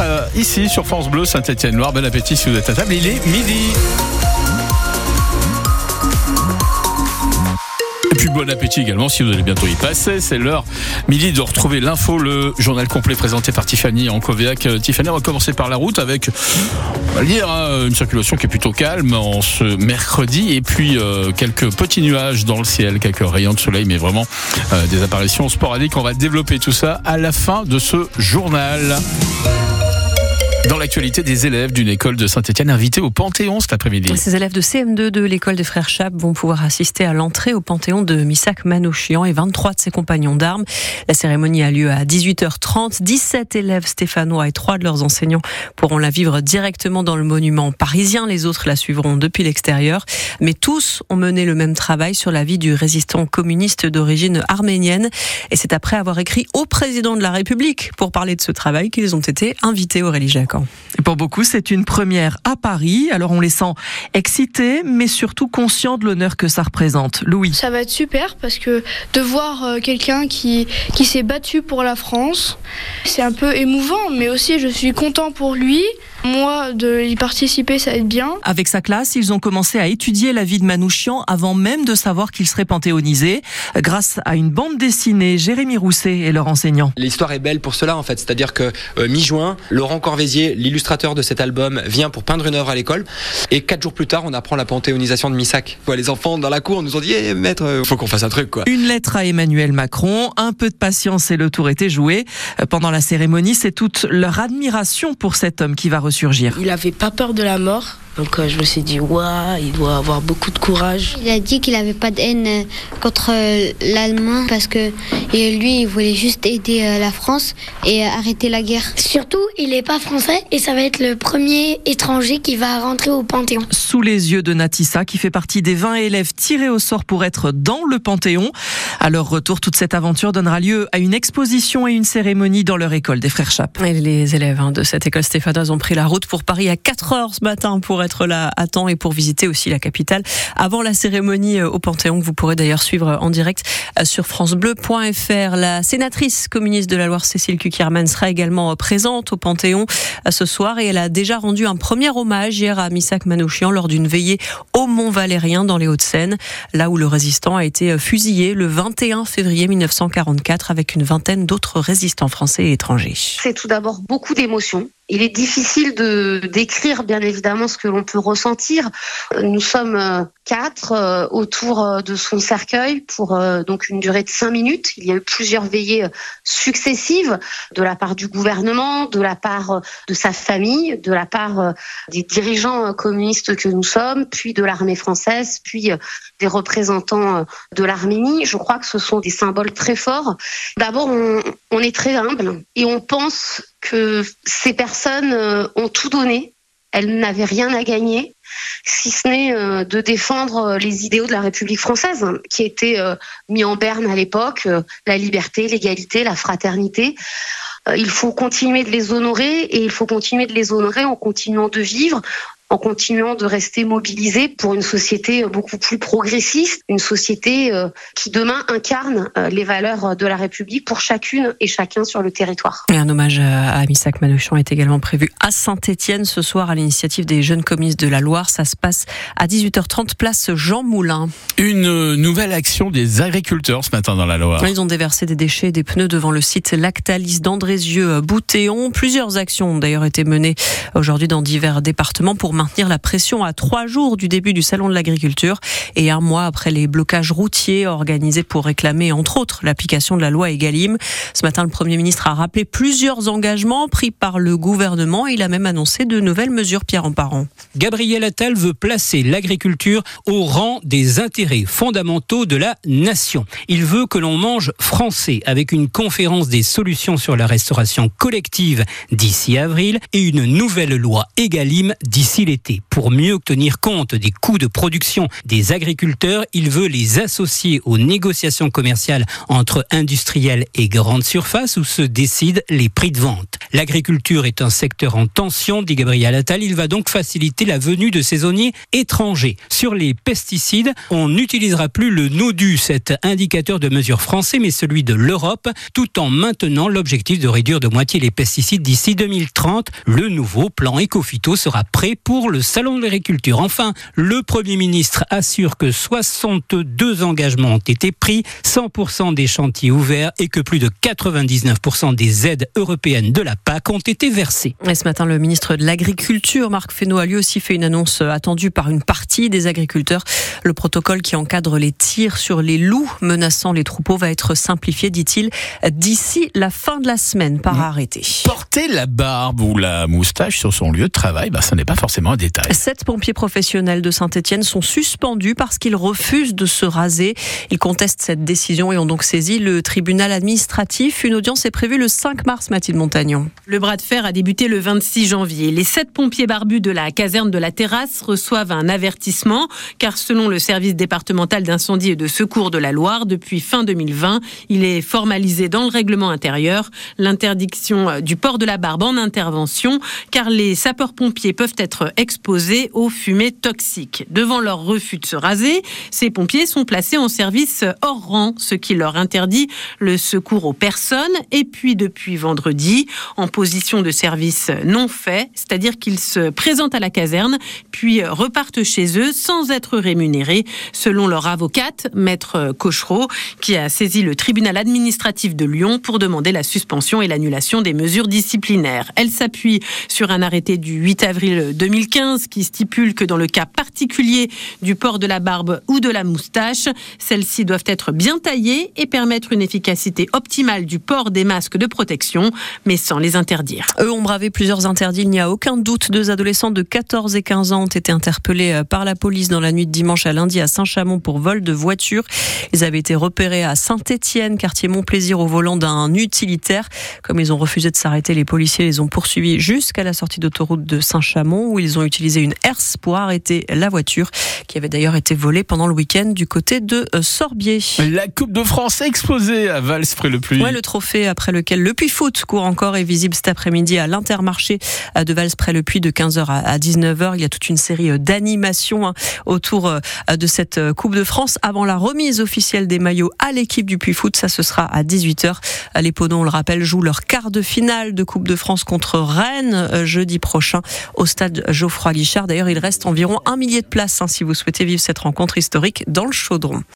euh, ici sur France Bleu Saint-Étienne-Loire. Bon appétit si vous êtes à table. Il est midi. Et puis bon appétit également si vous allez bientôt y passer. C'est l'heure midi de retrouver l'info, le journal complet présenté par Tiffany en Covéac. Euh, Tiffany, on va commencer par la route avec, on va hein, une circulation qui est plutôt calme en ce mercredi et puis euh, quelques petits nuages dans le ciel, quelques rayons de soleil, mais vraiment des apparitions sporadiques. On va développer tout ça à la fin de ce journal. Dans l'actualité des élèves d'une école de Saint-Etienne invités au Panthéon cet après-midi. Ces élèves de CM2 de l'école des frères Chap vont pouvoir assister à l'entrée au Panthéon de Missak Manouchian et 23 de ses compagnons d'armes. La cérémonie a lieu à 18h30. 17 élèves stéphanois et 3 de leurs enseignants pourront la vivre directement dans le monument parisien. Les autres la suivront depuis l'extérieur. Mais tous ont mené le même travail sur la vie du résistant communiste d'origine arménienne. Et c'est après avoir écrit au président de la République pour parler de ce travail qu'ils ont été invités au Jacques. Pour beaucoup, c'est une première à Paris. Alors on les sent excités, mais surtout conscients de l'honneur que ça représente. Louis. Ça va être super parce que de voir euh, quelqu'un qui, qui s'est battu pour la France, c'est un peu émouvant, mais aussi je suis content pour lui. Moi, de y participer, ça être bien. Avec sa classe, ils ont commencé à étudier la vie de Manouchian avant même de savoir qu'il serait panthéonisé. Grâce à une bande dessinée, Jérémy Rousset est leur enseignant. L'histoire est belle pour cela, en fait. C'est-à-dire que euh, mi-juin, Laurent Corvézier, l'illustrateur de cet album, vient pour peindre une œuvre à l'école. Et quatre jours plus tard, on apprend la panthéonisation de Missac. Les enfants dans la cour nous ont dit, eh, maître, euh, faut qu'on fasse un truc, quoi. Une lettre à Emmanuel Macron, un peu de patience et le tour était joué. Pendant la cérémonie, c'est toute leur admiration pour cet homme qui va ressurgir. Il avait pas peur de la mort. Donc euh, je me suis dit, waouh, il doit avoir beaucoup de courage. Il a dit qu'il n'avait pas de haine euh, contre euh, l'Allemand parce que et lui, il voulait juste aider la France et arrêter la guerre. Surtout, il n'est pas français et ça va être le premier étranger qui va rentrer au Panthéon. Sous les yeux de Natissa, qui fait partie des 20 élèves tirés au sort pour être dans le Panthéon. À leur retour, toute cette aventure donnera lieu à une exposition et une cérémonie dans leur école des Frères Chap. les élèves hein, de cette école stéphanoise ont pris la route pour Paris à 4 heures ce matin pour être là à temps et pour visiter aussi la capitale avant la cérémonie euh, au Panthéon que vous pourrez d'ailleurs suivre en direct euh, sur francebleu.fr. La sénatrice communiste de la Loire Cécile Kukierman sera également euh, présente au Panthéon ce soir et elle a déjà rendu un premier hommage hier à Missak Manouchian lors d'une veillée au Mont Valérien dans les Hauts-de-Seine, là où le résistant a été fusillé le 21 février 1944 avec une vingtaine d'autres résistants français et étrangers. C'est tout d'abord beaucoup d'émotions il est difficile de décrire bien évidemment ce que l'on peut ressentir. Nous sommes euh, quatre euh, autour euh, de son cercueil pour donc une durée de cinq minutes. Il y a eu plusieurs veillées successives de la part du gouvernement, de la part de sa famille, de la part des dirigeants communistes que nous sommes, puis de l'armée française, puis des représentants de l'Arménie. Je crois que ce sont des symboles très forts. D'abord, on, on est très humble et on pense que ces personnes euh, ont tout donné. Elles n'avaient rien à gagner, si ce n'est euh, de défendre euh, les idéaux de la République française, qui étaient mis en berne à l'époque, la liberté, l'égalité, la fraternité. Il faut continuer de les honorer et il faut continuer de les honorer en continuant de vivre, en continuant de rester mobilisé pour une société beaucoup plus progressiste, une société euh, qui demain incarne euh, les valeurs de la République pour chacune et chacun sur le territoire. Et un hommage à Missak Manouchian est également prévu à Saint-Étienne ce soir à l'initiative des jeunes communistes de la Loire. Ça se passe à 18h30 place Jean Moulin. Une nouvelle action des agriculteurs ce matin dans la Loire. Ils ont déversé des déchets et des pneus devant le site Lactalis d'Andrézieux-Boutéon. Plusieurs actions ont d'ailleurs été menées aujourd'hui dans divers départements pour maintenir la pression à trois jours du début du Salon de l'agriculture et un mois après les blocages routiers organisés pour réclamer, entre autres, l'application de la loi Egalim. Ce matin, le Premier ministre a rappelé plusieurs engagements pris par le gouvernement. Il a même annoncé de nouvelles mesures, Pierre en parent. Gabriel Attal veut placer l'agriculture au rang des intérêts fondamentaux de la nation. Il veut que l'on mange français avec une conférence des solutions sur la restauration collective d'ici avril et une nouvelle loi Egalim d'ici les Pour mieux tenir compte des coûts de production des agriculteurs, il veut les associer aux négociations commerciales entre industriels et grandes surfaces où se décident les prix de vente. L'agriculture est un secteur en tension, dit Gabriel Attal. Il va donc faciliter la venue de saisonniers étrangers. Sur les pesticides, on n'utilisera plus le NODU, cet indicateur de mesure français, mais celui de l'Europe, tout en maintenant l'objectif de réduire de moitié les pesticides d'ici 2030. Le nouveau plan Ecofito sera prêt pour le Salon de l'agriculture. Enfin, le Premier ministre assure que 62 engagements ont été pris, 100% des chantiers ouverts et que plus de 99% des aides européennes de la PAC ont été versées. Et ce matin, le ministre de l'Agriculture, Marc Fesneau, a lui aussi fait une annonce attendue par une partie des agriculteurs. Le protocole qui encadre les tirs sur les loups menaçant les troupeaux va être simplifié, dit-il, d'ici la fin de la semaine par mmh. arrêté. Porter la barbe ou la moustache sur son lieu de travail, bah, ce n'est pas forcément un détail. Sept pompiers professionnels de Saint-Etienne sont suspendus parce qu'ils refusent de se raser. Ils contestent cette décision et ont donc saisi le tribunal administratif. Une audience est prévue le 5 mars, Mathilde Montagnon. Le bras de fer a débuté le 26 janvier. Les sept pompiers barbus de la caserne de la Terrasse reçoivent un avertissement car selon le service départemental d'incendie et de secours de la Loire, depuis fin 2020, il est formalisé dans le règlement intérieur l'interdiction du port de la barbe en intervention car les sapeurs-pompiers peuvent être exposés aux fumées toxiques. Devant leur refus de se raser, ces pompiers sont placés en service hors rang, ce qui leur interdit le secours aux personnes. Et puis depuis vendredi, en position de service non fait, c'est-à-dire qu'ils se présentent à la caserne, puis repartent chez eux sans être rémunérés, selon leur avocate, maître Cochereau, qui a saisi le tribunal administratif de Lyon pour demander la suspension et l'annulation des mesures disciplinaires. Elle s'appuie sur un arrêté du 8 avril 2015 qui stipule que dans le cas particulier du port de la barbe ou de la moustache, celles-ci doivent être bien taillées et permettre une efficacité optimale du port des masques de protection, mais sans les interdire. Eux ont bravé plusieurs interdits, il n'y a aucun doute. Deux adolescents de 14 et 15 ans ont été interpellés euh, par la police dans la nuit de dimanche à lundi à Saint-Chamond pour vol de voiture. Ils avaient été repérés à Saint-Étienne, quartier Montplaisir, au volant d'un utilitaire. Comme ils ont refusé de s'arrêter, les policiers les ont poursuivis jusqu'à la sortie d'autoroute de Saint-Chamond où ils ont utilisé une herse pour arrêter la voiture qui avait d'ailleurs été volée pendant le week-end du côté de euh, Sorbier. La Coupe de France a explosé à Vals près le Puy. Ouais, le trophée après lequel le Puy Foot court encore est visible cet après-midi à l'Intermarché de Vals près le Puy de 15h à 19h. Il y a toute une série euh, d'animations hein, autour euh, de cette Coupe de France avant la remise officielle des maillots à l'équipe du Puy Foot. Ça, ce sera à 18h. Les Podons, on le rappelle, jouent leur quart de finale de Coupe de France contre Rennes jeudi prochain au stade Geoffroy Guichard. D'ailleurs, il reste environ un millier de places hein, si vous souhaitez vivre cette rencontre historique dans le chaudron.